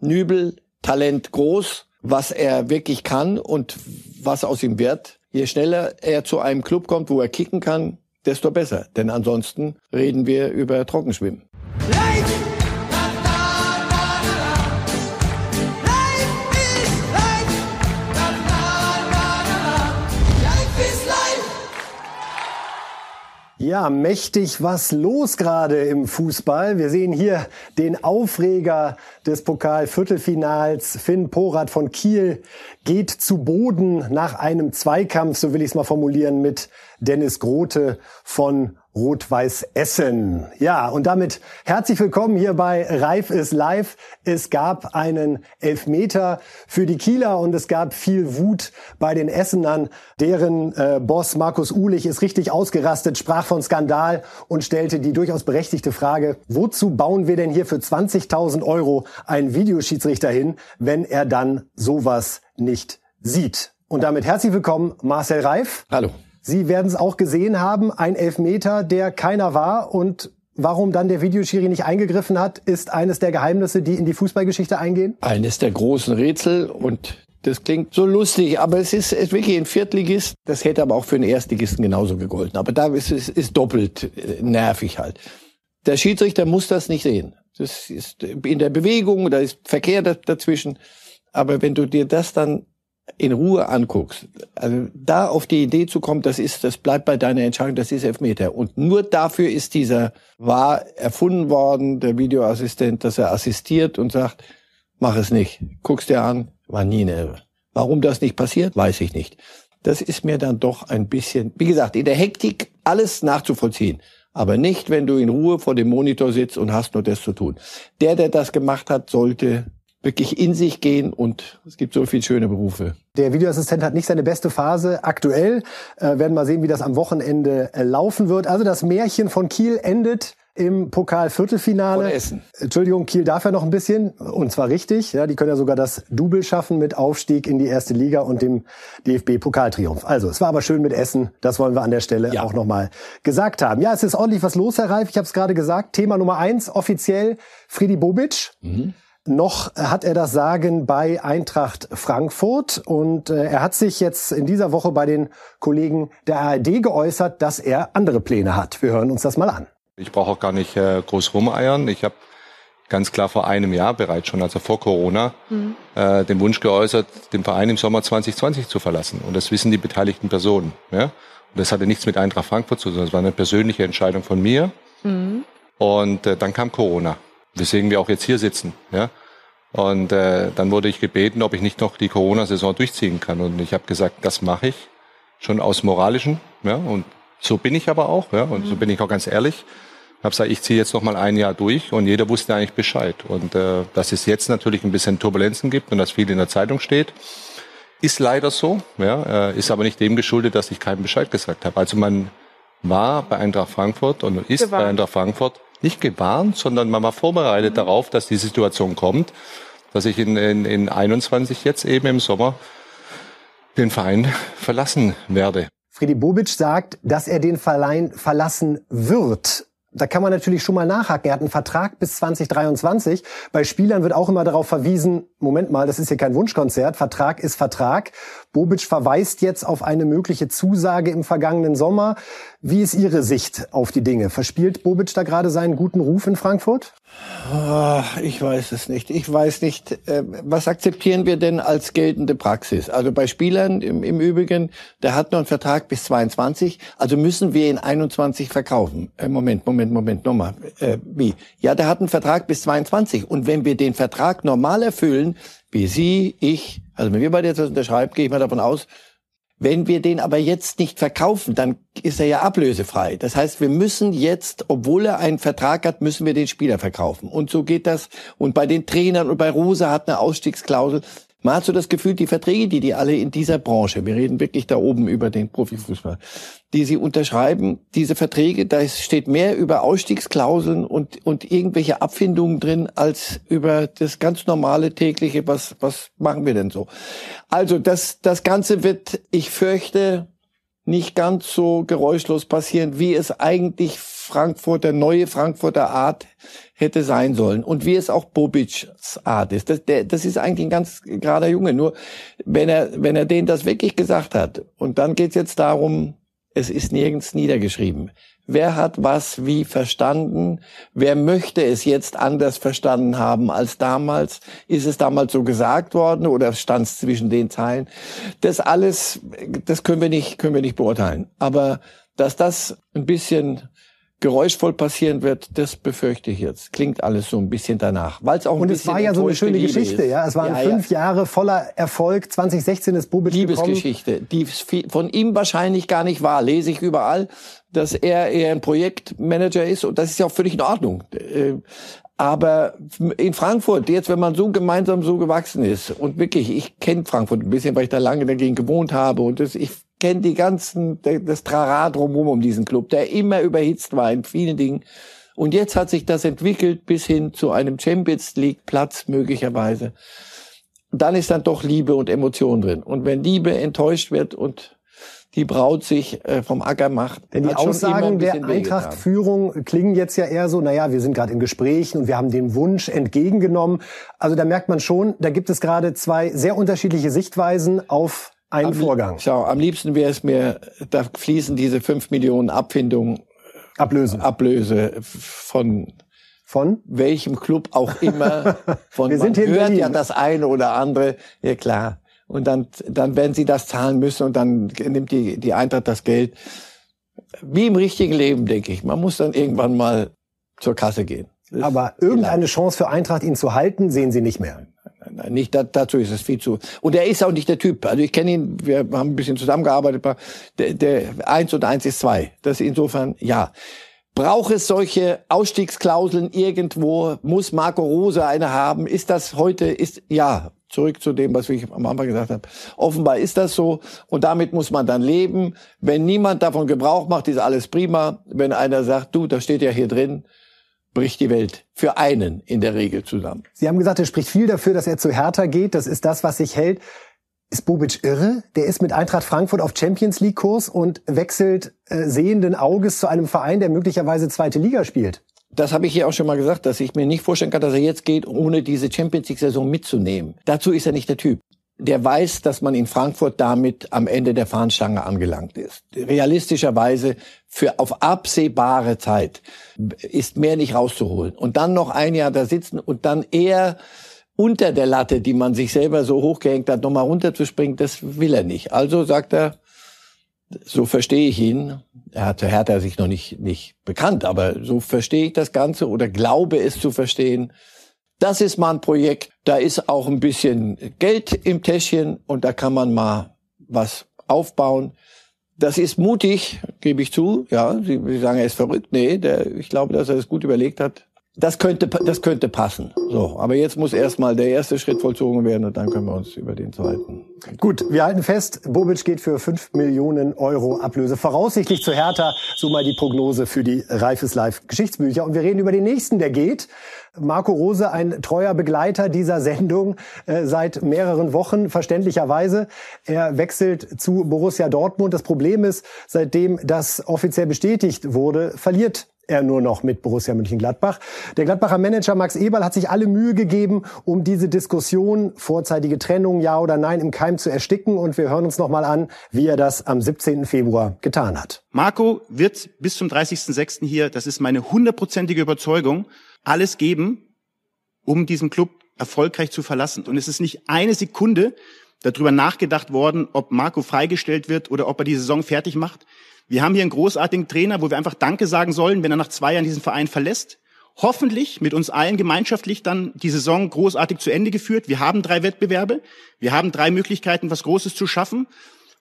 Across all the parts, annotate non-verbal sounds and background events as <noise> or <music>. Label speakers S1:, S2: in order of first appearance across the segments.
S1: Nübel, Talent groß, was er wirklich kann und was aus ihm wird. Je schneller er zu einem Club kommt, wo er kicken kann, desto besser. Denn ansonsten reden wir über Trockenschwimmen.
S2: Ja, mächtig was los gerade im Fußball. Wir sehen hier den Aufreger des Pokal-Viertelfinals. Finn Porat von Kiel geht zu Boden nach einem Zweikampf, so will ich es mal formulieren, mit Dennis Grote von Rot-Weiß Essen. Ja, und damit herzlich willkommen hier bei Reif ist live. Es gab einen Elfmeter für die Kieler und es gab viel Wut bei den Essenern. Deren äh, Boss Markus Uhlich ist richtig ausgerastet, sprach von Skandal und stellte die durchaus berechtigte Frage, wozu bauen wir denn hier für 20.000 Euro einen Videoschiedsrichter hin, wenn er dann sowas nicht sieht? Und damit herzlich willkommen, Marcel Reif.
S1: Hallo.
S2: Sie werden es auch gesehen haben, ein Elfmeter, der keiner war und Warum dann der Videoschiri nicht eingegriffen hat, ist eines der Geheimnisse, die in die Fußballgeschichte eingehen?
S1: Eines der großen Rätsel und das klingt so lustig, aber es ist, ist wirklich ein Viertligist. Das hätte aber auch für einen Erstligisten genauso gegolten. Aber da ist es ist doppelt äh, nervig halt. Der Schiedsrichter muss das nicht sehen. Das ist in der Bewegung, da ist Verkehr dazwischen. Aber wenn du dir das dann in Ruhe anguckst, also da auf die Idee zu kommen, das ist, das bleibt bei deiner Entscheidung, das ist Elfmeter. Und nur dafür ist dieser war erfunden worden, der Videoassistent, dass er assistiert und sagt, mach es nicht. Guck's dir an, war nie eine. Warum das nicht passiert, weiß ich nicht. Das ist mir dann doch ein bisschen, wie gesagt, in der Hektik alles nachzuvollziehen. Aber nicht, wenn du in Ruhe vor dem Monitor sitzt und hast nur das zu tun. Der, der das gemacht hat, sollte wirklich in sich gehen und es gibt so viele schöne Berufe.
S2: Der Videoassistent hat nicht seine beste Phase aktuell. Äh, werden mal sehen, wie das am Wochenende äh, laufen wird. Also das Märchen von Kiel endet im Pokal-Viertelfinale.
S1: Von Essen.
S2: Entschuldigung, Kiel darf ja noch ein bisschen und zwar richtig. Ja, die können ja sogar das Double schaffen mit Aufstieg in die erste Liga und dem DFB-Pokaltriumph. Also es war aber schön mit Essen. Das wollen wir an der Stelle ja. auch nochmal gesagt haben. Ja, es ist ordentlich was los, Herr Reif. Ich habe es gerade gesagt. Thema Nummer eins offiziell Friedi Bobic. Mhm. Noch hat er das Sagen bei Eintracht Frankfurt und äh, er hat sich jetzt in dieser Woche bei den Kollegen der ARD geäußert, dass er andere Pläne hat. Wir hören uns das mal an.
S3: Ich brauche auch gar nicht äh, groß rumeiern. Ich habe ganz klar vor einem Jahr bereits schon, also vor Corona, mhm. äh, den Wunsch geäußert, den Verein im Sommer 2020 zu verlassen. Und das wissen die beteiligten Personen. Ja? Und das hatte nichts mit Eintracht Frankfurt zu tun, das war eine persönliche Entscheidung von mir. Mhm. Und äh, dann kam Corona weswegen wir auch jetzt hier sitzen. Ja? Und äh, dann wurde ich gebeten, ob ich nicht noch die Corona-Saison durchziehen kann. Und ich habe gesagt, das mache ich schon aus moralischen. Ja? Und so bin ich aber auch. Ja? Und mhm. so bin ich auch ganz ehrlich. Ich habe gesagt, ich ziehe jetzt noch mal ein Jahr durch und jeder wusste eigentlich Bescheid. Und äh, dass es jetzt natürlich ein bisschen Turbulenzen gibt und dass viel in der Zeitung steht, ist leider so. Ja? Äh, ist aber nicht dem geschuldet, dass ich keinen Bescheid gesagt habe. Also man war bei Eintracht Frankfurt und ist Gewarnt. bei Eintracht Frankfurt nicht gewarnt, sondern man war vorbereitet darauf, dass die Situation kommt, dass ich in, in, in 21 jetzt eben im Sommer den Verein verlassen werde.
S2: Friedi Bobic sagt, dass er den Verein verlassen wird. Da kann man natürlich schon mal nachhaken. Er hat einen Vertrag bis 2023. Bei Spielern wird auch immer darauf verwiesen, Moment mal, das ist hier kein Wunschkonzert. Vertrag ist Vertrag. Bobic verweist jetzt auf eine mögliche Zusage im vergangenen Sommer. Wie ist Ihre Sicht auf die Dinge? Verspielt Bobic da gerade seinen guten Ruf in Frankfurt?
S1: Ah, ich weiß es nicht. Ich weiß nicht, äh, was akzeptieren wir denn als geltende Praxis? Also bei Spielern im, im Übrigen, der hat noch einen Vertrag bis 22, also müssen wir ihn 21 verkaufen. Äh, Moment, Moment, Moment, nochmal. Äh, wie? Ja, der hat einen Vertrag bis 22 und wenn wir den Vertrag normal erfüllen, wie Sie, ich, also wenn wir beide jetzt das unterschreiben, gehe ich mal davon aus, wenn wir den aber jetzt nicht verkaufen, dann ist er ja ablösefrei. Das heißt, wir müssen jetzt, obwohl er einen Vertrag hat, müssen wir den Spieler verkaufen. Und so geht das. Und bei den Trainern und bei Rosa hat eine Ausstiegsklausel. Man hat so das Gefühl, die Verträge, die die alle in dieser Branche, wir reden wirklich da oben über den Profifußball, die sie unterschreiben, diese Verträge, da steht mehr über Ausstiegsklauseln und, und irgendwelche Abfindungen drin, als über das ganz normale tägliche, was, was machen wir denn so? Also das, das Ganze wird, ich fürchte, nicht ganz so geräuschlos passieren, wie es eigentlich Frankfurter, neue Frankfurter Art hätte sein sollen. Und wie es auch Bobic's Art ist. Das, der, das ist eigentlich ein ganz gerader Junge. Nur wenn er, wenn er denen das wirklich gesagt hat, und dann geht's jetzt darum, es ist nirgends niedergeschrieben. Wer hat was wie verstanden? Wer möchte es jetzt anders verstanden haben als damals? Ist es damals so gesagt worden oder stand es zwischen den Zeilen? Das alles, das können wir nicht, können wir nicht beurteilen. Aber dass das ein bisschen geräuschvoll passieren wird, das befürchte ich jetzt. Klingt alles so ein bisschen danach, weil es auch ein
S2: und es war ja so eine schöne Geschichte, ist. ja. Es waren ja, fünf ja. Jahre voller Erfolg. 2016 ist Bobic
S1: Liebesgeschichte, die von ihm wahrscheinlich gar nicht war, lese ich überall, dass er eher ein Projektmanager ist und das ist ja auch völlig in Ordnung. Äh, aber in Frankfurt, jetzt wenn man so gemeinsam so gewachsen ist und wirklich, ich kenne Frankfurt ein bisschen, weil ich da lange dagegen gewohnt habe und das, ich kenne die ganzen, das Trara drumherum um diesen Club, der immer überhitzt war in vielen Dingen. Und jetzt hat sich das entwickelt bis hin zu einem Champions League Platz möglicherweise. Dann ist dann doch Liebe und Emotion drin. Und wenn Liebe enttäuscht wird und die Braut sich äh, vom Acker macht.
S2: Denn die Aussagen der Eintracht-Führung klingen jetzt ja eher so, naja, wir sind gerade in Gesprächen und wir haben den Wunsch entgegengenommen. Also da merkt man schon, da gibt es gerade zwei sehr unterschiedliche Sichtweisen auf am, Vorgang.
S1: Schau, am liebsten wäre es mir, da fließen diese fünf Millionen Abfindungen, Ablöse, Ablöse von von welchem Club auch immer. <laughs> Von
S2: Wir sind man hört
S1: ja das eine oder andere. Ja klar. Und dann, dann werden sie das zahlen müssen und dann nimmt die, die Eintracht das Geld. Wie im richtigen Leben, denke ich. Man muss dann irgendwann mal zur Kasse gehen.
S2: Aber irgendeine Chance für Eintracht, ihn zu halten, sehen Sie nicht mehr.
S1: Nein, nicht dazu ist es viel zu. Und er ist auch nicht der Typ. Also ich kenne ihn, wir haben ein bisschen zusammengearbeitet. Der, der eins und eins ist zwei. Das insofern ja. Braucht es solche Ausstiegsklauseln irgendwo? Muss Marco Rose eine haben? Ist das heute? Ist ja zurück zu dem, was ich am Anfang gesagt habe. Offenbar ist das so und damit muss man dann leben. Wenn niemand davon Gebrauch macht, ist alles prima. Wenn einer sagt, du, das steht ja hier drin, bricht die Welt für einen in der Regel zusammen.
S2: Sie haben gesagt, er spricht viel dafür, dass er zu Hertha geht. Das ist das, was sich hält. Ist Bobic irre? Der ist mit Eintracht Frankfurt auf Champions League Kurs und wechselt äh, sehenden Auges zu einem Verein, der möglicherweise zweite Liga spielt.
S1: Das habe ich hier auch schon mal gesagt, dass ich mir nicht vorstellen kann, dass er jetzt geht, ohne diese Champions League Saison mitzunehmen. Dazu ist er nicht der Typ der weiß, dass man in Frankfurt damit am Ende der Fahnenstange angelangt ist. Realistischerweise für auf absehbare Zeit ist mehr nicht rauszuholen. Und dann noch ein Jahr da sitzen und dann eher unter der Latte, die man sich selber so hochgehängt hat, nochmal runterzuspringen, das will er nicht. Also sagt er, so verstehe ich ihn. Er hat, er hat er sich noch nicht, nicht bekannt, aber so verstehe ich das Ganze oder glaube es zu verstehen das ist mal ein Projekt, da ist auch ein bisschen Geld im Täschchen und da kann man mal was aufbauen. Das ist mutig, gebe ich zu. Ja, Sie, Sie sagen, er ist verrückt. Nee, der, ich glaube, dass er das gut überlegt hat. Das könnte, das könnte passen. So, aber jetzt muss erstmal der erste Schritt vollzogen werden und dann können wir uns über den zweiten.
S2: Gut, wir halten fest, Bobic geht für 5 Millionen Euro Ablöse. Voraussichtlich zu Hertha, so mal die Prognose für die Reifes Live Geschichtsbücher. Und wir reden über den nächsten, der geht. Marco Rose, ein treuer Begleiter dieser Sendung äh, seit mehreren Wochen, verständlicherweise. Er wechselt zu Borussia Dortmund. Das Problem ist, seitdem das offiziell bestätigt wurde, verliert er nur noch mit Borussia Mönchengladbach. Der Gladbacher Manager Max Eberl hat sich alle Mühe gegeben, um diese Diskussion, vorzeitige Trennung, ja oder nein, im Keim zu ersticken. Und wir hören uns nochmal an, wie er das am 17. Februar getan hat.
S4: Marco wird bis zum 30.06. hier, das ist meine hundertprozentige Überzeugung, alles geben, um diesen Club erfolgreich zu verlassen. Und es ist nicht eine Sekunde darüber nachgedacht worden, ob Marco freigestellt wird oder ob er die Saison fertig macht. Wir haben hier einen großartigen Trainer, wo wir einfach Danke sagen sollen, wenn er nach zwei Jahren diesen Verein verlässt. Hoffentlich mit uns allen gemeinschaftlich dann die Saison großartig zu Ende geführt. Wir haben drei Wettbewerbe. Wir haben drei Möglichkeiten, was Großes zu schaffen.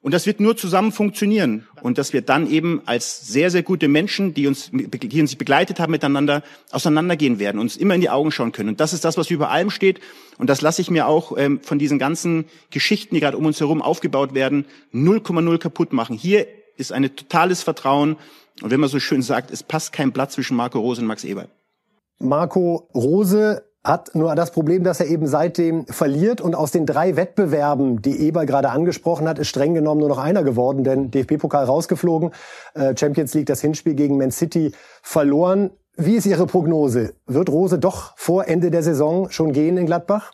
S4: Und das wird nur zusammen funktionieren. Und dass wir dann eben als sehr, sehr gute Menschen, die uns, die uns begleitet haben, miteinander auseinandergehen werden, uns immer in die Augen schauen können. Und das ist das, was über allem steht. Und das lasse ich mir auch ähm, von diesen ganzen Geschichten, die gerade um uns herum aufgebaut werden, 0,0 kaputt machen. Hier ist ein totales Vertrauen. Und wenn man so schön sagt, es passt kein Blatt zwischen Marco Rose und Max Eberl.
S2: Marco Rose hat nur das Problem, dass er eben seitdem verliert und aus den drei Wettbewerben, die Eber gerade angesprochen hat, ist streng genommen nur noch einer geworden, denn DFB-Pokal rausgeflogen, äh, Champions League das Hinspiel gegen Man City verloren. Wie ist Ihre Prognose? Wird Rose doch vor Ende der Saison schon gehen in Gladbach?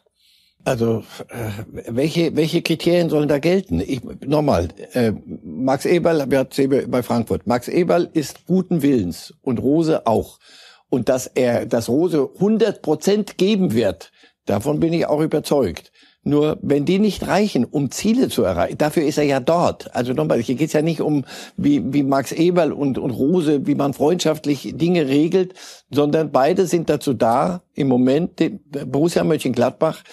S1: Also äh, welche welche Kriterien sollen da gelten? Ich, nochmal, äh, Max Eberl, wir hatten bei Frankfurt. Max Eberl ist guten Willens und Rose auch. Und dass er, dass Rose 100 Prozent geben wird, davon bin ich auch überzeugt. Nur wenn die nicht reichen, um Ziele zu erreichen, dafür ist er ja dort. Also nochmal, hier geht es ja nicht um, wie, wie Max Eberl und, und Rose, wie man freundschaftlich Dinge regelt, sondern beide sind dazu da, im Moment Borussia Mönchengladbach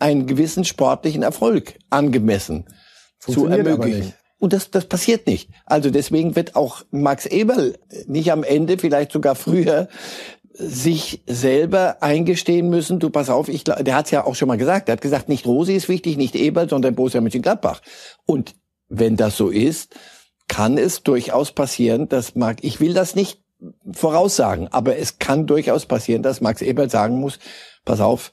S1: einen gewissen sportlichen Erfolg angemessen zu ermöglichen. Und das, das passiert nicht. Also deswegen wird auch Max Eberl nicht am Ende, vielleicht sogar früher, sich selber eingestehen müssen, du pass auf, ich, der hat es ja auch schon mal gesagt, er hat gesagt, nicht Rosi ist wichtig, nicht Eberl, sondern Borussia Mönchengladbach. Und wenn das so ist, kann es durchaus passieren, dass Marc, ich will das nicht voraussagen, aber es kann durchaus passieren, dass Max Eberl sagen muss, pass auf,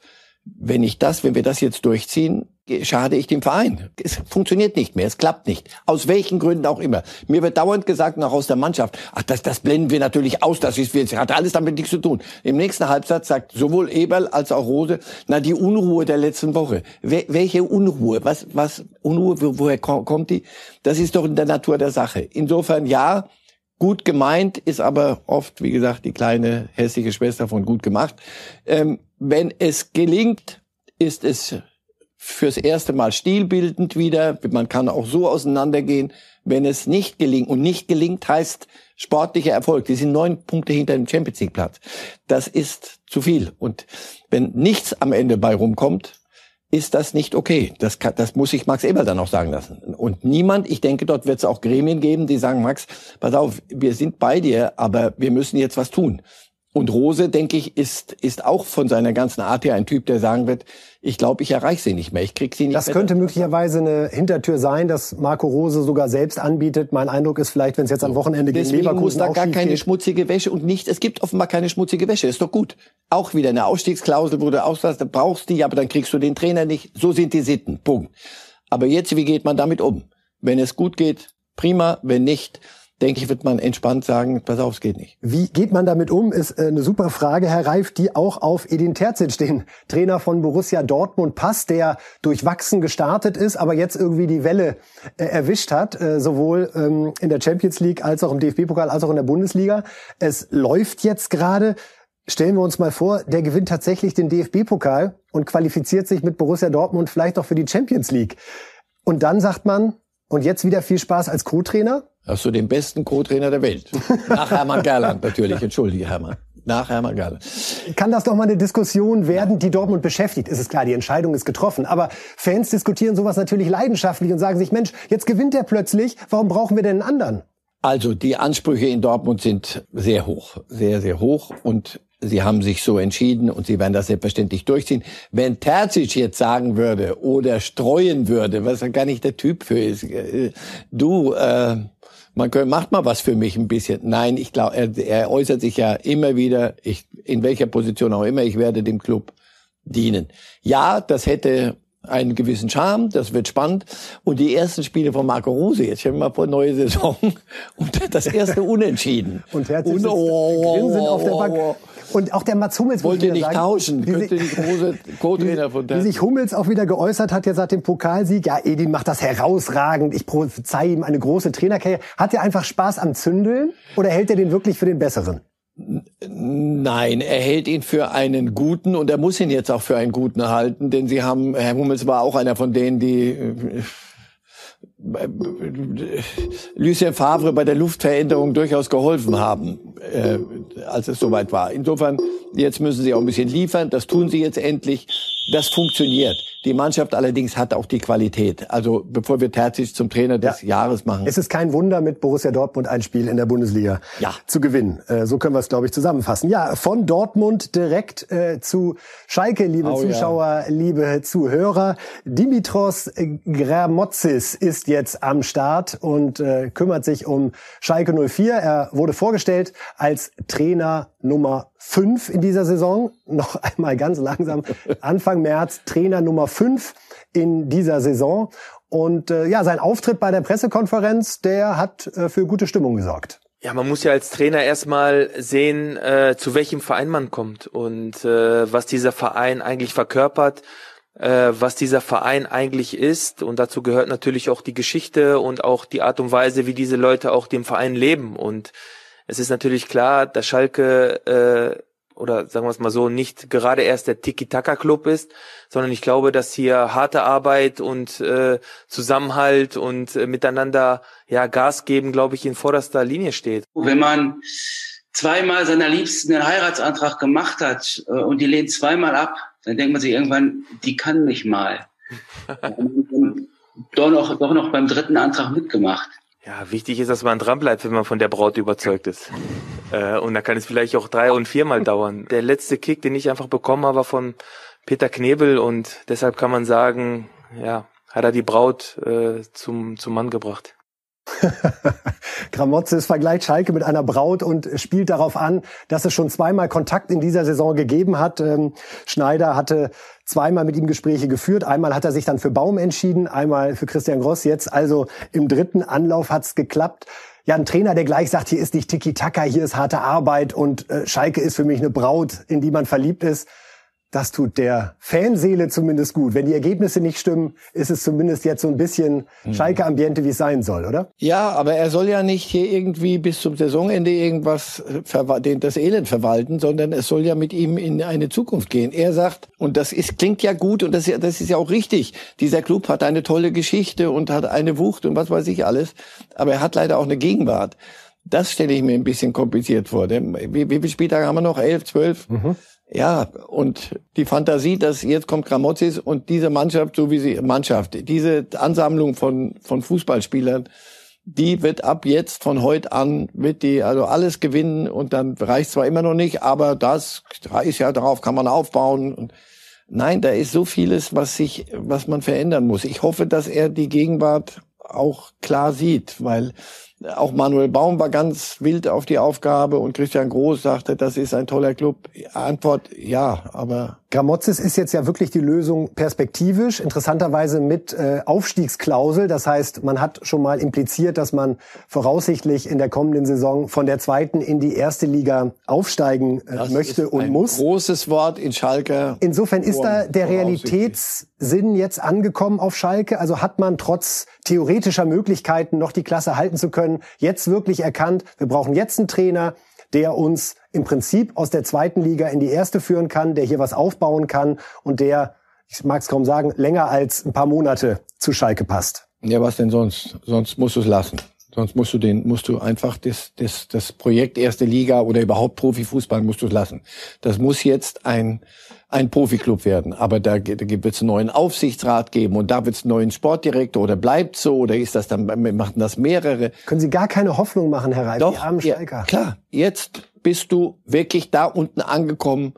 S1: wenn ich das, wenn wir das jetzt durchziehen, schade ich dem Verein. Es funktioniert nicht mehr, es klappt nicht. Aus welchen Gründen auch immer. Mir wird dauernd gesagt, noch aus der Mannschaft, ach, das, das blenden wir natürlich aus, das ist, das hat alles damit nichts zu tun. Im nächsten Halbsatz sagt sowohl Eberl als auch Rose, na, die Unruhe der letzten Woche. Wel welche Unruhe? Was, was, Unruhe, woher kommt die? Das ist doch in der Natur der Sache. Insofern, ja, gut gemeint, ist aber oft, wie gesagt, die kleine hässliche Schwester von gut gemacht. Ähm, wenn es gelingt, ist es fürs erste Mal stilbildend wieder. Man kann auch so auseinandergehen. Wenn es nicht gelingt, und nicht gelingt heißt sportlicher Erfolg, die sind neun Punkte hinter dem Champions League Platz. Das ist zu viel. Und wenn nichts am Ende bei rumkommt, ist das nicht okay. Das, kann, das muss ich Max Eberl dann auch sagen lassen. Und niemand, ich denke, dort wird es auch Gremien geben, die sagen, Max, pass auf, wir sind bei dir, aber wir müssen jetzt was tun. Und Rose, denke ich, ist, ist auch von seiner ganzen Art her ein Typ, der sagen wird, ich glaube, ich erreiche sie nicht mehr, ich krieg sie nicht
S2: das
S1: mehr.
S2: Das könnte möglicherweise eine Hintertür sein, dass Marco Rose sogar selbst anbietet. Mein Eindruck ist vielleicht, wenn es jetzt am Wochenende gegen
S1: Deswegen
S2: Leverkusen
S1: muss da gar keine
S2: geht.
S1: schmutzige Wäsche und nicht, es gibt offenbar keine schmutzige Wäsche, ist doch gut. Auch wieder eine Ausstiegsklausel, wo du auslässt, brauchst die, aber dann kriegst du den Trainer nicht. So sind die Sitten, Punkt. Aber jetzt, wie geht man damit um? Wenn es gut geht, prima, wenn nicht, denke ich, wird man entspannt sagen, pass auf, es geht nicht.
S2: Wie geht man damit um, ist äh, eine super Frage, Herr Reif, die auch auf Edin Terzic, den Trainer von Borussia Dortmund, passt, der durchwachsen gestartet ist, aber jetzt irgendwie die Welle äh, erwischt hat, äh, sowohl ähm, in der Champions League als auch im DFB-Pokal, als auch in der Bundesliga. Es läuft jetzt gerade. Stellen wir uns mal vor, der gewinnt tatsächlich den DFB-Pokal und qualifiziert sich mit Borussia Dortmund vielleicht auch für die Champions League. Und dann sagt man, und jetzt wieder viel Spaß als Co-Trainer?
S1: Hast du den besten Co-Trainer der Welt. <laughs> Nach Hermann Gerland natürlich. Entschuldige, Hermann. Nach Hermann Gerland.
S2: Kann das doch mal eine Diskussion werden, die Dortmund beschäftigt? Es ist klar, die Entscheidung ist getroffen. Aber Fans diskutieren sowas natürlich leidenschaftlich und sagen sich, Mensch, jetzt gewinnt er plötzlich. Warum brauchen wir denn einen anderen?
S1: Also die Ansprüche in Dortmund sind sehr hoch, sehr, sehr hoch. Und Sie haben sich so entschieden und Sie werden das selbstverständlich durchziehen. Wenn Terzic jetzt sagen würde oder streuen würde, was er gar nicht der Typ für ist, äh, du, äh, man könnte, macht mal was für mich ein bisschen. Nein, ich glaube, er, er äußert sich ja immer wieder, ich, in welcher Position auch immer, ich werde dem Club dienen. Ja, das hätte einen gewissen Charme, das wird spannend. Und die ersten Spiele von Marco Rose, jetzt stellen wir mal vor, neue Saison, <laughs> und das erste Unentschieden.
S2: und Herzlich und, oh, Grinsen auf der Bank. Und auch der Mats Hummels
S1: wollte nicht
S2: sagen,
S1: tauschen, könnte nicht große <laughs> Co-Trainer von
S2: Wie sich Hummels auch wieder geäußert hat, jetzt nach dem Pokalsieg, ja, Edin macht das herausragend, ich prophezei ihm eine große Trainerkarriere. Hat er einfach Spaß am Zündeln oder hält er den wirklich für den Besseren?
S1: Nein, er hält ihn für einen guten und er muss ihn jetzt auch für einen guten halten, denn sie haben, Herr Hummels war auch einer von denen, die äh, Lucien Favre bei der Luftveränderung durchaus geholfen haben, äh, als es soweit war. Insofern, jetzt müssen sie auch ein bisschen liefern. Das tun sie jetzt endlich. Das funktioniert. Die Mannschaft allerdings hat auch die Qualität. Also bevor wir Terzic zum Trainer des ja. Jahres machen.
S2: Es ist kein Wunder, mit Borussia Dortmund ein Spiel in der Bundesliga
S1: ja.
S2: zu gewinnen. Äh, so können wir es, glaube ich, zusammenfassen. Ja, von Dortmund direkt äh, zu Schalke, liebe oh, Zuschauer, ja. liebe Zuhörer. Dimitros Gramotzis ist jetzt am Start und äh, kümmert sich um Schalke 04. Er wurde vorgestellt als Trainer Nummer 5 in dieser Saison. <laughs> Noch einmal ganz langsam. Anfang März Trainer Nummer 5 in dieser Saison. Und äh, ja, sein Auftritt bei der Pressekonferenz, der hat äh, für gute Stimmung gesorgt.
S5: Ja, man muss ja als Trainer erstmal sehen, äh, zu welchem Verein man kommt und äh, was dieser Verein eigentlich verkörpert, äh, was dieser Verein eigentlich ist. Und dazu gehört natürlich auch die Geschichte und auch die Art und Weise, wie diese Leute auch dem Verein leben. Und es ist natürlich klar, dass Schalke äh, oder sagen wir es mal so, nicht gerade erst der Tiki-Taka-Club ist, sondern ich glaube, dass hier harte Arbeit und äh, Zusammenhalt und äh, miteinander ja Gas geben, glaube ich, in vorderster Linie steht.
S6: Wenn man zweimal seiner Liebsten einen Heiratsantrag gemacht hat äh, und die lehnt zweimal ab, dann denkt man sich irgendwann, die kann nicht mal. <laughs> doch noch, doch noch beim dritten Antrag mitgemacht.
S5: Ja, wichtig ist, dass man dran bleibt, wenn man von der Braut überzeugt ist. Äh, und da kann es vielleicht auch drei und viermal dauern. <laughs> Der letzte Kick, den ich einfach bekommen habe, war von Peter Knebel und deshalb kann man sagen, ja, hat er die Braut äh, zum, zum Mann gebracht. <laughs>
S2: Gramotzes vergleicht Schalke mit einer Braut und spielt darauf an, dass es schon zweimal Kontakt in dieser Saison gegeben hat. Ähm, Schneider hatte zweimal mit ihm Gespräche geführt. Einmal hat er sich dann für Baum entschieden, einmal für Christian Gross. Jetzt also im dritten Anlauf hat's geklappt. Ja, ein Trainer, der gleich sagt, hier ist nicht Tiki-Taka, hier ist harte Arbeit und äh, Schalke ist für mich eine Braut, in die man verliebt ist das tut der Fanseele zumindest gut. Wenn die Ergebnisse nicht stimmen, ist es zumindest jetzt so ein bisschen mhm. Schalke-Ambiente, wie es sein soll, oder?
S1: Ja, aber er soll ja nicht hier irgendwie bis zum Saisonende irgendwas, das Elend verwalten, sondern es soll ja mit ihm in eine Zukunft gehen. Er sagt, und das ist, klingt ja gut und das, das ist ja auch richtig, dieser Club hat eine tolle Geschichte und hat eine Wucht und was weiß ich alles, aber er hat leider auch eine Gegenwart. Das stelle ich mir ein bisschen kompliziert vor. Wie, wie viele Spieltage haben wir noch? Elf, zwölf? Mhm. Ja, und die Fantasie, dass jetzt kommt Gramozis und diese Mannschaft, so wie sie, Mannschaft, diese Ansammlung von, von Fußballspielern, die wird ab jetzt von heute an, wird die also alles gewinnen und dann reicht zwar immer noch nicht, aber das ist ja darauf kann man aufbauen. Und nein, da ist so vieles, was sich, was man verändern muss. Ich hoffe, dass er die Gegenwart auch klar sieht, weil auch Manuel Baum war ganz wild auf die Aufgabe und Christian Groß sagte, das ist ein toller Club. Antwort ja, aber
S2: Gramozis ist jetzt ja wirklich die Lösung perspektivisch, interessanterweise mit äh, Aufstiegsklausel. Das heißt, man hat schon mal impliziert, dass man voraussichtlich in der kommenden Saison von der zweiten in die erste Liga aufsteigen äh, möchte und muss.
S1: Großes Wort in Schalke.
S2: Insofern ist da der Realitätssinn jetzt angekommen auf Schalke. Also hat man trotz theoretischer Möglichkeiten noch die Klasse halten zu können, jetzt wirklich erkannt, wir brauchen jetzt einen Trainer, der uns im Prinzip aus der zweiten Liga in die erste führen kann, der hier was aufbauen kann und der, ich mag es kaum sagen, länger als ein paar Monate zu Schalke passt.
S1: Ja, was denn sonst? Sonst musst du es lassen. Sonst musst du den, musst du einfach das, das, das Projekt erste Liga oder überhaupt Profifußball musst du es lassen. Das muss jetzt ein, ein Profiklub werden. Aber da, da wird es einen neuen Aufsichtsrat geben und da wird es einen neuen Sportdirektor oder bleibt so oder ist das dann, machen das mehrere?
S2: Können Sie gar keine Hoffnung machen, Herr Reif,
S1: Doch, die armen Ja, klar, jetzt bist du wirklich da unten angekommen,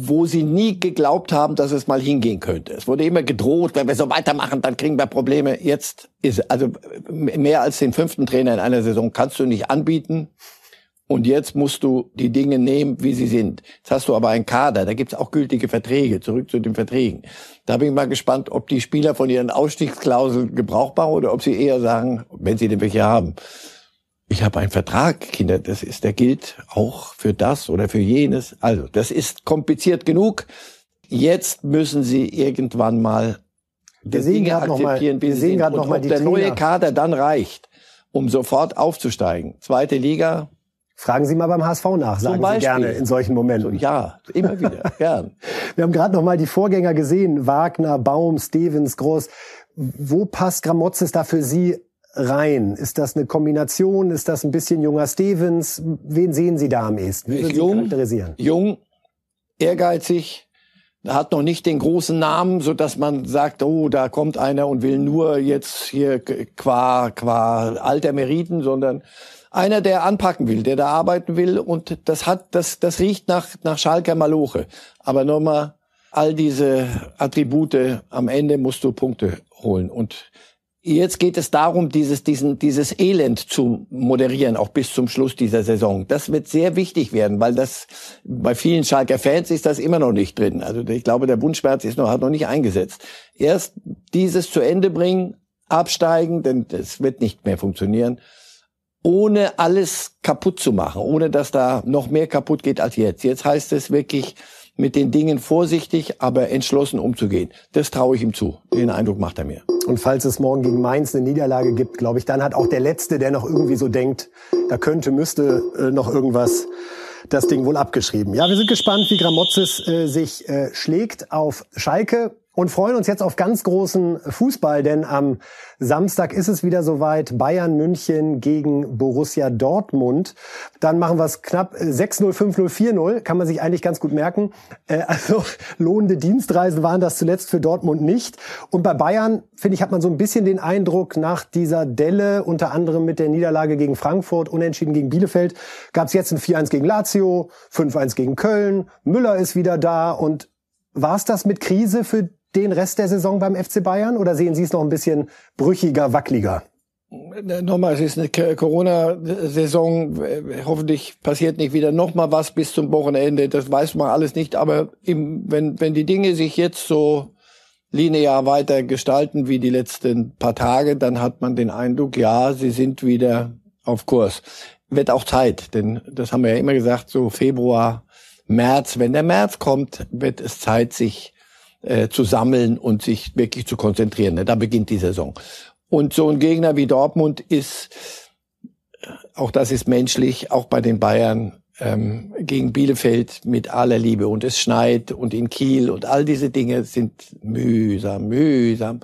S1: wo sie nie geglaubt haben, dass es mal hingehen könnte. Es wurde immer gedroht, wenn wir so weitermachen, dann kriegen wir Probleme. Jetzt ist also mehr als den fünften Trainer in einer Saison kannst du nicht anbieten. Und jetzt musst du die Dinge nehmen, wie sie sind. Jetzt hast du aber einen Kader, da gibt's auch gültige Verträge, zurück zu den Verträgen. Da bin ich mal gespannt, ob die Spieler von ihren Ausstiegsklauseln gebrauchbar oder ob sie eher sagen, wenn sie denn welche haben, ich habe einen Vertrag, Kinder, das ist, der gilt auch für das oder für jenes. Also, das ist kompliziert genug. Jetzt müssen sie irgendwann mal
S2: wir sehen gerade mal, wir sehen gerade noch mal
S1: die der Trainer. neue Kader dann reicht, um sofort aufzusteigen. Zweite Liga.
S2: Fragen Sie mal beim HSV nach, sagen Sie gerne in solchen Momenten.
S1: Ja, immer wieder, <laughs> gern.
S2: Wir haben gerade noch mal die Vorgänger gesehen, Wagner, Baum, Stevens, Groß. Wo passt Gramozis da für Sie rein? Ist das eine Kombination? Ist das ein bisschen junger Stevens? Wen sehen Sie da am ehesten?
S1: Wie würden jung, charakterisieren? Jung, ehrgeizig, hat noch nicht den großen Namen, so dass man sagt, oh, da kommt einer und will nur jetzt hier qua, qua alter Meriten, sondern einer, der anpacken will, der da arbeiten will und das hat, das, das riecht nach, nach Schalker Maloche. Aber nochmal, all diese Attribute, am Ende musst du Punkte holen und Jetzt geht es darum, dieses, diesen, dieses Elend zu moderieren, auch bis zum Schluss dieser Saison. Das wird sehr wichtig werden, weil das bei vielen Schalker Fans ist das immer noch nicht drin. Also ich glaube, der Wunschschmerz ist noch, hat noch nicht eingesetzt. Erst dieses zu Ende bringen, absteigen, denn das wird nicht mehr funktionieren, ohne alles kaputt zu machen, ohne dass da noch mehr kaputt geht als jetzt. Jetzt heißt es wirklich, mit den Dingen vorsichtig, aber entschlossen umzugehen. Das traue ich ihm zu. Den Eindruck macht er mir.
S2: Und falls es morgen gegen Mainz eine Niederlage gibt, glaube ich, dann hat auch der Letzte, der noch irgendwie so denkt, da könnte, müsste äh, noch irgendwas das Ding wohl abgeschrieben. Ja, wir sind gespannt, wie Gramozis äh, sich äh, schlägt auf Schalke und freuen uns jetzt auf ganz großen Fußball, denn am Samstag ist es wieder soweit. Bayern München gegen Borussia Dortmund. Dann machen wir es knapp 6-0, 5-0, 4-0. Kann man sich eigentlich ganz gut merken. Äh, also <laughs> lohnende Dienstreisen waren das zuletzt für Dortmund nicht. Und bei Bayern, finde ich, hat man so ein bisschen den Eindruck, nach dieser Delle, unter anderem mit der Niederlage gegen Frankfurt, unentschieden gegen Bielefeld, gab es jetzt ein 4-1 gegen Lazio, 5-1 gegen Köln. Müller ist wieder da und war es das mit Krise für den Rest der Saison beim FC Bayern oder sehen Sie es noch ein bisschen brüchiger, wackeliger?
S1: Nochmal, es ist eine Corona-Saison. Hoffentlich passiert nicht wieder nochmal was bis zum Wochenende. Das weiß man alles nicht. Aber im, wenn, wenn die Dinge sich jetzt so linear weiter gestalten wie die letzten paar Tage, dann hat man den Eindruck, ja, sie sind wieder auf Kurs. Wird auch Zeit, denn das haben wir ja immer gesagt, so Februar, März. Wenn der März kommt, wird es Zeit, sich äh, zu sammeln und sich wirklich zu konzentrieren. Ne? Da beginnt die Saison. Und so ein Gegner wie Dortmund ist, äh, auch das ist menschlich, auch bei den Bayern ähm, gegen Bielefeld mit aller Liebe und es schneit und in Kiel und all diese Dinge sind mühsam, mühsam.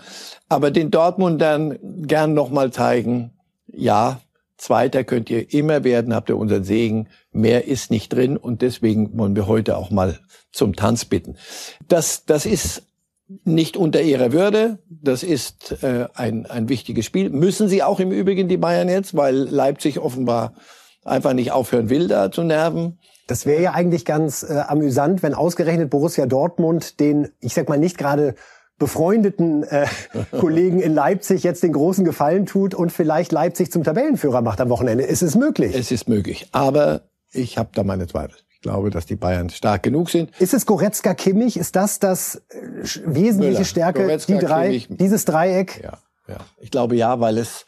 S1: Aber den Dortmundern gern nochmal zeigen, ja, Zweiter könnt ihr immer werden, habt ihr unseren Segen. Mehr ist nicht drin und deswegen wollen wir heute auch mal zum Tanz bitten. Das, das ist nicht unter ihrer Würde. Das ist äh, ein, ein wichtiges Spiel. Müssen sie auch im Übrigen die Bayern jetzt, weil Leipzig offenbar einfach nicht aufhören will, da zu nerven.
S2: Das wäre ja eigentlich ganz äh, amüsant, wenn ausgerechnet Borussia Dortmund den, ich sag mal, nicht gerade befreundeten äh, <laughs> Kollegen in Leipzig jetzt den großen Gefallen tut und vielleicht Leipzig zum Tabellenführer macht am Wochenende. Ist es möglich?
S1: Es ist möglich, aber ich habe da meine Zweifel. Ich glaube, dass die Bayern stark genug sind.
S2: Ist es Goretzka Kimmich? Ist das das äh, wesentliche Müller, Stärke, Goretzka, die drei, Kimmich. dieses Dreieck?
S1: Ja, ja. Ich glaube ja, weil es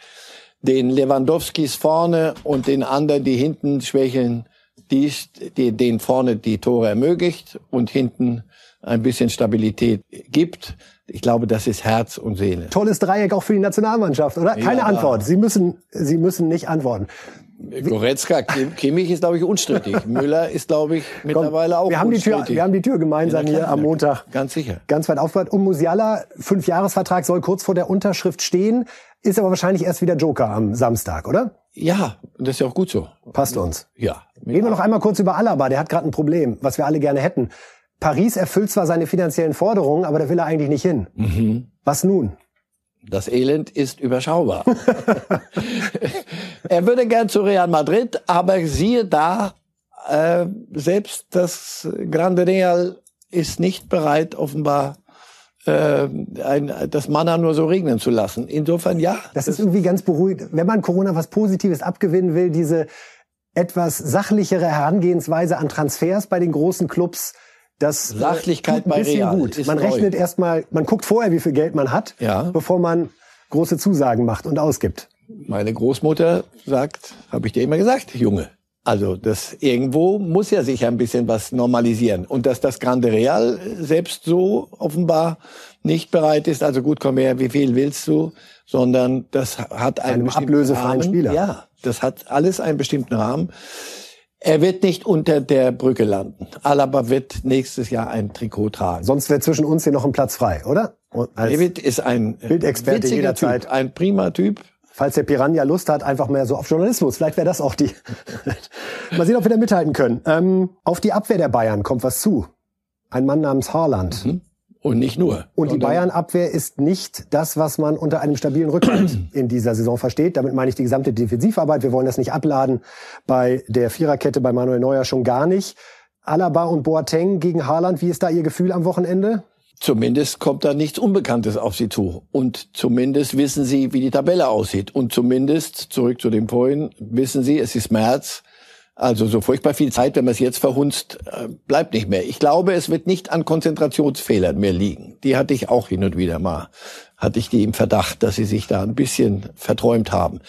S1: den Lewandowskis vorne und den anderen, die hinten schwächeln, die, die den vorne die Tore ermöglicht und hinten ein bisschen Stabilität gibt. Ich glaube, das ist Herz und Seele.
S2: Tolles Dreieck auch für die Nationalmannschaft, oder? Keine ja. Antwort. Sie müssen, Sie müssen nicht antworten.
S1: Goretzka, Kimmich ist, glaube ich, unstrittig. <laughs> Müller ist, glaube ich, mittlerweile auch
S2: wir haben
S1: unstrittig.
S2: Die Tür, wir haben die Tür gemeinsam hier am Montag.
S1: Ganz sicher.
S2: Ganz weit aufgehört. Und Musiala, Fünfjahresvertrag soll kurz vor der Unterschrift stehen, ist aber wahrscheinlich erst wieder Joker am Samstag, oder?
S1: Ja, das ist ja auch gut so.
S2: Passt uns.
S1: Ja.
S2: Reden wir noch einmal kurz über Alaba. Der hat gerade ein Problem, was wir alle gerne hätten. Paris erfüllt zwar seine finanziellen Forderungen, aber da will er eigentlich nicht hin. Mhm. Was nun?
S1: Das Elend ist überschaubar. <laughs> er würde gern zu Real Madrid, aber siehe da, äh, selbst das Grande Real ist nicht bereit, offenbar äh, ein, das Manna nur so regnen zu lassen. Insofern ja.
S2: Das, das ist irgendwie ganz beruhigend. Wenn man Corona was Positives abgewinnen will, diese etwas sachlichere Herangehensweise an Transfers bei den großen Clubs, das
S1: äh, Sachlichkeit bei Real
S2: gut. man rechnet erstmal, man guckt vorher, wie viel Geld man hat, ja. bevor man große Zusagen macht und ausgibt.
S1: Meine Großmutter sagt, habe ich dir immer gesagt, Junge. Also das irgendwo muss ja sich ein bisschen was normalisieren und dass das Grande Real selbst so offenbar nicht bereit ist. Also gut, komm her, wie viel willst du? Sondern das hat einen
S2: Einem ablösefreien
S1: Rahmen.
S2: Spieler.
S1: Ja, das hat alles einen bestimmten Rahmen. Er wird nicht unter der Brücke landen. Alaba wird nächstes Jahr ein Trikot tragen.
S2: Sonst wäre zwischen uns hier noch ein Platz frei, oder?
S1: David ist ein
S2: Bildexperte jederzeit.
S1: Typ, ein prima Typ.
S2: Falls der Piranha Lust hat, einfach mehr so auf Journalismus. Vielleicht wäre das auch die. <laughs> Mal sehen, ob wir da mithalten können. Ähm, auf die Abwehr der Bayern kommt was zu. Ein Mann namens Haaland. Mhm.
S1: Und nicht nur.
S2: Und die Bayern-Abwehr ist nicht das, was man unter einem stabilen Rückhalt <clears throat> in dieser Saison versteht. Damit meine ich die gesamte Defensivarbeit. Wir wollen das nicht abladen. Bei der Viererkette bei Manuel Neuer schon gar nicht. Alaba und Boateng gegen Haaland, wie ist da Ihr Gefühl am Wochenende?
S1: zumindest kommt da nichts Unbekanntes auf sie zu. Und zumindest wissen sie, wie die Tabelle aussieht. Und zumindest, zurück zu dem vorhin, wissen sie, es ist März. Also so furchtbar viel Zeit, wenn man es jetzt verhunzt, äh, bleibt nicht mehr. Ich glaube, es wird nicht an Konzentrationsfehlern mehr liegen. Die hatte ich auch hin und wieder mal. Hatte ich die im Verdacht, dass sie sich da ein bisschen verträumt haben.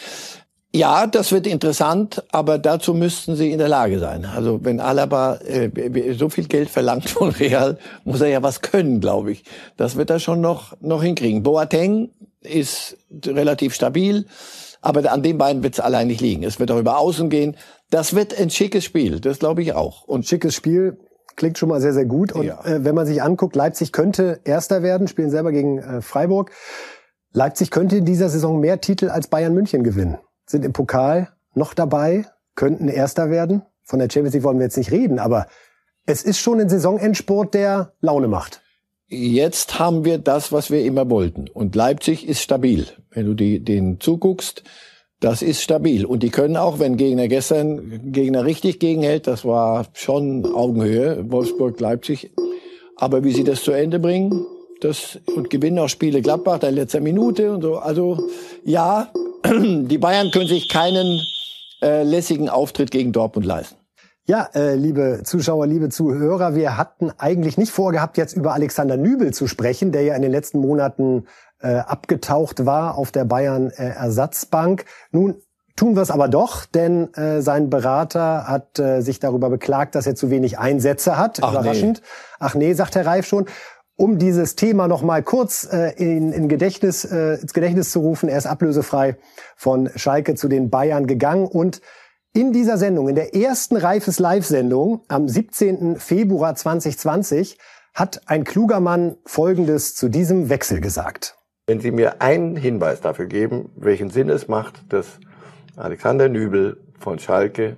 S1: Ja, das wird interessant, aber dazu müssten sie in der Lage sein. Also wenn Alaba äh, so viel Geld verlangt von <laughs> Real, muss er ja was können, glaube ich. Das wird er schon noch noch hinkriegen. Boateng ist relativ stabil, aber an den beiden wird es allein nicht liegen. Es wird auch über Außen gehen. Das wird ein schickes Spiel, das glaube ich auch.
S2: Und schickes Spiel klingt schon mal sehr sehr gut. Und ja. äh, wenn man sich anguckt, Leipzig könnte Erster werden, spielen selber gegen äh, Freiburg. Leipzig könnte in dieser Saison mehr Titel als Bayern München gewinnen sind im Pokal noch dabei, könnten Erster werden. Von der Champions League wollen wir jetzt nicht reden, aber es ist schon ein Saisonendsport, der Laune macht.
S1: Jetzt haben wir das, was wir immer wollten. Und Leipzig ist stabil. Wenn du die, denen zuguckst, das ist stabil. Und die können auch, wenn Gegner gestern Gegner richtig gegenhält, das war schon Augenhöhe, Wolfsburg, Leipzig. Aber wie sie das zu Ende bringen, das, und gewinnen auch Spiele Gladbach, der letzter Minute und so. Also, ja, <clears throat> die Bayern können sich keinen äh, lässigen Auftritt gegen Dortmund leisten.
S2: Ja, äh, liebe Zuschauer, liebe Zuhörer, wir hatten eigentlich nicht vorgehabt, jetzt über Alexander Nübel zu sprechen, der ja in den letzten Monaten äh, abgetaucht war auf der Bayern äh, Ersatzbank. Nun tun wir es aber doch, denn äh, sein Berater hat äh, sich darüber beklagt, dass er zu wenig Einsätze hat. Ach Überraschend. Nee. Ach nee, sagt Herr Reif schon um dieses Thema noch mal kurz äh, in, in Gedächtnis, äh, ins Gedächtnis zu rufen. Er ist ablösefrei von Schalke zu den Bayern gegangen und in dieser Sendung, in der ersten Reifes Live-Sendung am 17. Februar 2020, hat ein kluger Mann Folgendes zu diesem Wechsel gesagt.
S1: Wenn Sie mir einen Hinweis dafür geben, welchen Sinn es macht, dass Alexander Nübel von Schalke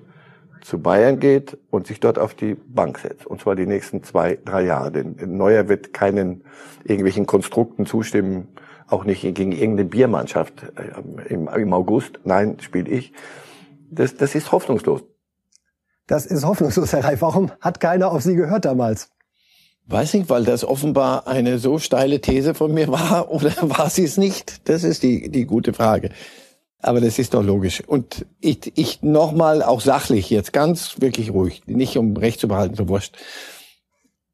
S1: zu Bayern geht und sich dort auf die Bank setzt. Und zwar die nächsten zwei, drei Jahre. Denn Neuer wird keinen irgendwelchen Konstrukten zustimmen, auch nicht gegen irgendeine Biermannschaft äh, im, im August. Nein, spiele ich. Das, das ist hoffnungslos.
S2: Das ist hoffnungslos, Herr Reif. Warum hat keiner auf Sie gehört damals?
S1: Weiß nicht, weil das offenbar eine so steile These von mir war <laughs> oder war sie es nicht? Das ist die, die gute Frage. Aber das ist doch logisch. Und ich, ich nochmal auch sachlich jetzt ganz wirklich ruhig, nicht um Recht zu behalten, so wurscht.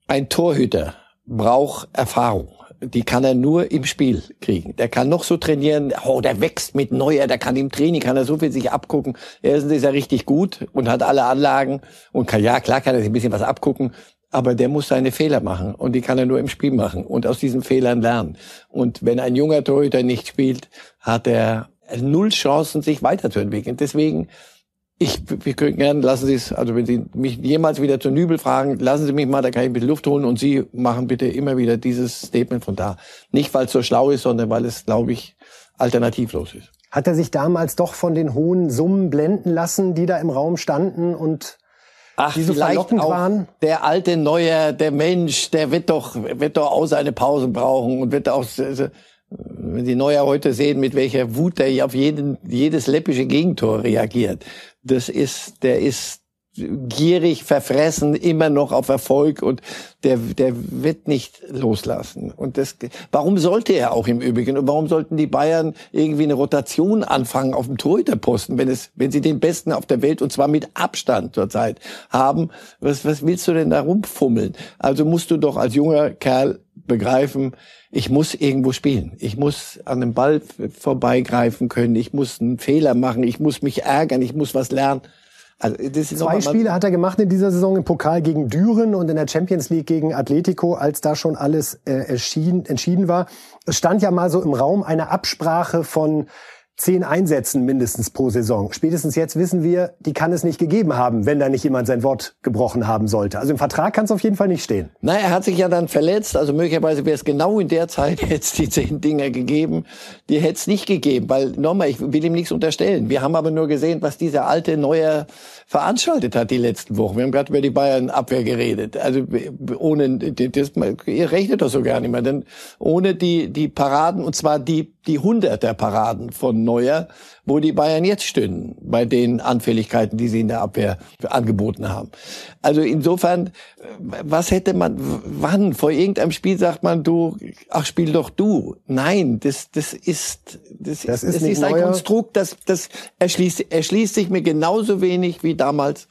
S1: Ein Torhüter braucht Erfahrung. Die kann er nur im Spiel kriegen. Der kann noch so trainieren, oh, der wächst mit Neuer, der kann im Training, kann er so viel sich abgucken. Erstens ist er richtig gut und hat alle Anlagen und kann, ja, klar kann er sich ein bisschen was abgucken, aber der muss seine Fehler machen und die kann er nur im Spiel machen und aus diesen Fehlern lernen. Und wenn ein junger Torhüter nicht spielt, hat er null Chancen, sich weiterzuentwickeln. Deswegen, ich, wir können gerne, lassen Sie es, also wenn Sie mich jemals wieder zu Nübel fragen, lassen Sie mich mal, da kann ich ein bisschen Luft holen und Sie machen bitte immer wieder dieses Statement von da. Nicht, weil es so schlau ist, sondern weil es, glaube ich, alternativlos ist.
S2: Hat er sich damals doch von den hohen Summen blenden lassen, die da im Raum standen und
S1: Ach, die so verlockend waren? Der alte Neuer, der Mensch, der wird doch, wird doch auch seine Pausen brauchen und wird auch, wenn Sie Neuer heute sehen, mit welcher Wut er auf jeden, jedes läppische Gegentor reagiert. Das ist, der ist gierig, verfressen, immer noch auf Erfolg und der, der wird nicht loslassen. Und das, warum sollte er auch im Übrigen? Und warum sollten die Bayern irgendwie eine Rotation anfangen auf dem Torhüterposten, wenn es, wenn sie den Besten auf der Welt und zwar mit Abstand zurzeit haben? Was, was willst du denn da rumfummeln? Also musst du doch als junger Kerl begreifen, ich muss irgendwo spielen. Ich muss an dem Ball vorbeigreifen können. Ich muss einen Fehler machen. Ich muss mich ärgern. Ich muss was lernen.
S2: Also, Zwei Spiele hat er gemacht in dieser Saison im Pokal gegen Düren und in der Champions League gegen Atletico, als da schon alles äh, entschieden, entschieden war. Es stand ja mal so im Raum eine Absprache von zehn Einsätzen mindestens pro Saison. Spätestens jetzt wissen wir, die kann es nicht gegeben haben, wenn da nicht jemand sein Wort gebrochen haben sollte. Also im Vertrag kann es auf jeden Fall nicht stehen.
S1: Na, er hat sich ja dann verletzt. Also möglicherweise wäre es genau in der Zeit <laughs> jetzt die zehn Dinger gegeben. Die hätte es nicht gegeben, weil nochmal, ich will ihm nichts unterstellen. Wir haben aber nur gesehen, was dieser alte Neuer veranstaltet hat die letzten Wochen. Wir haben gerade über die Bayern-Abwehr geredet. Also ohne, das, ihr rechnet das so gar nicht mehr, denn ohne die, die Paraden, und zwar die die Hunderter-Paraden von Neuer, wo die Bayern jetzt stünden, bei den Anfälligkeiten, die sie in der Abwehr angeboten haben. Also insofern, was hätte man, wann, vor irgendeinem Spiel sagt man, du, ach, spiel doch du. Nein, das, das ist, das, das ist, das ist ein Konstrukt, das, das erschließt, erschließt sich mir genauso wenig wie damals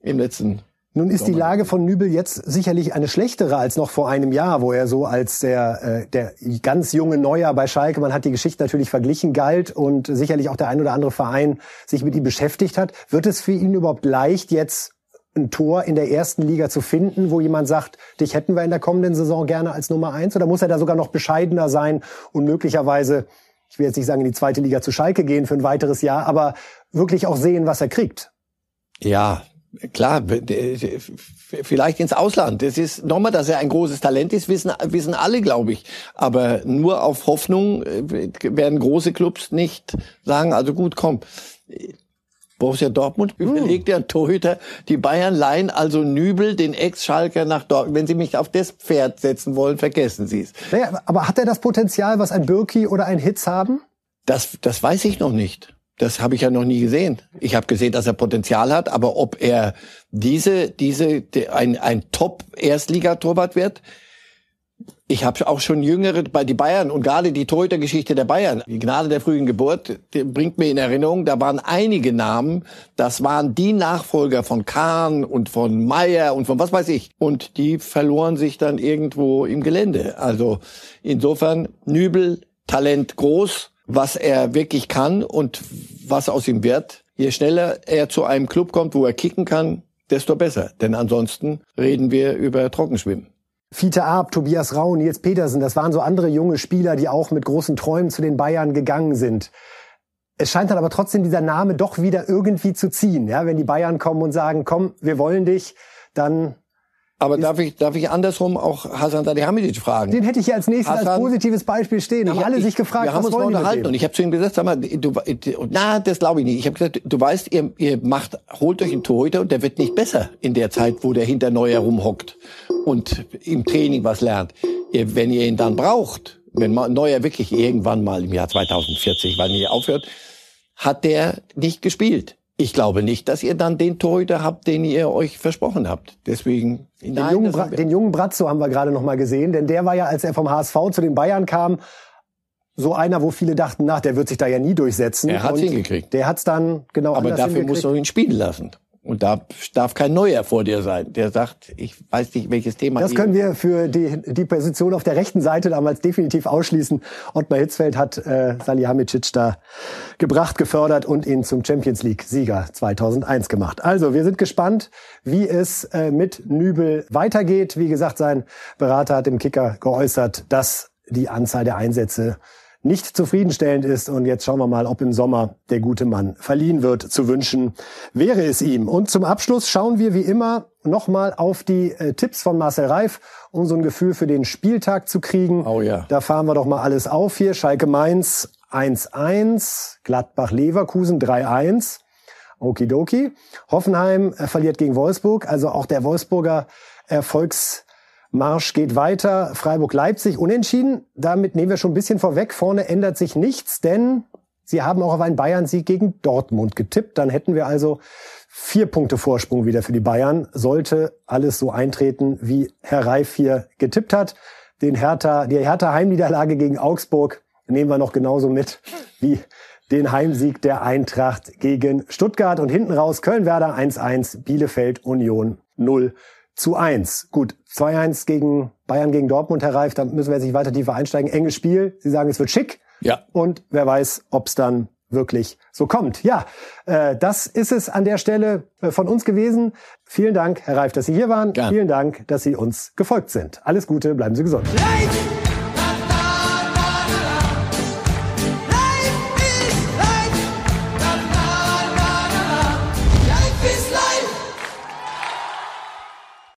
S1: im letzten
S2: nun ist die Lage von Nübel jetzt sicherlich eine schlechtere als noch vor einem Jahr, wo er so als der, äh, der ganz junge Neuer bei Schalke, man hat die Geschichte natürlich verglichen, galt und sicherlich auch der ein oder andere Verein sich mit ihm beschäftigt hat. Wird es für ihn überhaupt leicht, jetzt ein Tor in der ersten Liga zu finden, wo jemand sagt, dich hätten wir in der kommenden Saison gerne als Nummer eins? Oder muss er da sogar noch bescheidener sein und möglicherweise, ich will jetzt nicht sagen, in die zweite Liga zu Schalke gehen für ein weiteres Jahr, aber wirklich auch sehen, was er kriegt?
S1: Ja, klar, vielleicht ins Ausland. Das ist nochmal, dass er ein großes Talent ist, wissen, wissen alle, glaube ich. Aber nur auf Hoffnung äh, werden große Clubs nicht sagen, also gut, komm. Borussia Dortmund hm. überlegt ja Torhüter, die Bayern leihen also Nübel, den Ex-Schalker nach Dortmund. Wenn Sie mich auf das Pferd setzen wollen, vergessen Sie es.
S2: Naja, aber hat er das Potenzial, was ein Birki oder ein Hitz haben?
S1: Das, das weiß ich noch nicht. Das habe ich ja noch nie gesehen. Ich habe gesehen, dass er Potenzial hat, aber ob er diese, diese, ein, ein Top-Erstligatorwart wird, ich habe auch schon jüngere bei die Bayern und gerade die Torhüter-Geschichte der Bayern, die Gnade der frühen Geburt, bringt mir in Erinnerung, da waren einige Namen, das waren die Nachfolger von Kahn und von Meyer und von was weiß ich. Und die verloren sich dann irgendwo im Gelände. Also insofern Nübel, Talent groß, was er wirklich kann und was aus ihm wird. Je schneller er zu einem Club kommt, wo er kicken kann, desto besser. Denn ansonsten reden wir über Trockenschwimmen.
S2: Fiete Arp, Tobias Rau, Nils Petersen, das waren so andere junge Spieler, die auch mit großen Träumen zu den Bayern gegangen sind. Es scheint dann aber trotzdem dieser Name doch wieder irgendwie zu ziehen. Ja, wenn die Bayern kommen und sagen, komm, wir wollen dich, dann
S1: aber darf ich, darf ich andersrum auch Hasan Salihamidzic fragen?
S2: Den hätte ich hier als nächstes Hasan, als positives Beispiel stehen. Haben alle ich, sich gefragt,
S1: wir haben
S2: was
S1: uns
S2: wollen
S1: unterhalten und ich habe zu ihm gesagt, sag mal, du, na, das glaube ich nicht. Ich habe gesagt, du weißt, ihr, ihr macht, holt euch einen Torhüter und der wird nicht besser in der Zeit, wo der hinter Neuer rumhockt und im Training was lernt. Ihr, wenn ihr ihn dann braucht, wenn Neuer wirklich irgendwann mal im Jahr 2040, wann ihr aufhört, hat der nicht gespielt. Ich glaube nicht, dass ihr dann den Torhüter habt, den ihr euch versprochen habt. Deswegen
S2: den, nein, jungen, Bra den jungen Brazzo haben wir gerade noch mal gesehen, denn der war ja, als er vom HSV zu den Bayern kam, so einer, wo viele dachten, nach, der wird sich da ja nie durchsetzen.
S1: Er hat hingekriegt.
S2: Der hat's dann genau.
S1: Aber dafür musst du ihn spielen lassen. Und da darf kein Neuer vor dir sein, der sagt, ich weiß nicht, welches Thema.
S2: Das können wir für die, die Position auf der rechten Seite damals definitiv ausschließen. Ottmar Hitzfeld hat äh, Salihamidzic da gebracht, gefördert und ihn zum Champions League-Sieger 2001 gemacht. Also, wir sind gespannt, wie es äh, mit Nübel weitergeht. Wie gesagt, sein Berater hat im Kicker geäußert, dass die Anzahl der Einsätze nicht zufriedenstellend ist. Und jetzt schauen wir mal, ob im Sommer der gute Mann verliehen wird. Zu wünschen wäre es ihm. Und zum Abschluss schauen wir wie immer nochmal auf die äh, Tipps von Marcel Reif, um so ein Gefühl für den Spieltag zu kriegen.
S1: Oh ja.
S2: Da fahren wir doch mal alles auf hier. Schalke Mainz 1-1, Gladbach Leverkusen 3-1. Okidoki. Hoffenheim äh, verliert gegen Wolfsburg. Also auch der Wolfsburger Erfolgs Marsch geht weiter. Freiburg-Leipzig unentschieden. Damit nehmen wir schon ein bisschen vorweg. Vorne ändert sich nichts, denn Sie haben auch auf einen Bayern-Sieg gegen Dortmund getippt. Dann hätten wir also vier Punkte Vorsprung wieder für die Bayern. Sollte alles so eintreten, wie Herr Reif hier getippt hat. Den Hertha, die Hertha Heimniederlage gegen Augsburg nehmen wir noch genauso mit wie den Heimsieg der Eintracht gegen Stuttgart. Und hinten raus Köln-Werder 1-1, Bielefeld Union 0 zu 1. Gut, 2-1 gegen Bayern gegen Dortmund, Herr Reif, da müssen wir jetzt nicht weiter tiefer einsteigen. Enges Spiel, Sie sagen, es wird schick.
S1: Ja.
S2: Und wer weiß, ob es dann wirklich so kommt. Ja, äh, das ist es an der Stelle äh, von uns gewesen. Vielen Dank, Herr Reif, dass Sie hier waren.
S1: Gern.
S2: Vielen Dank, dass Sie uns gefolgt sind. Alles Gute, bleiben Sie gesund. Light!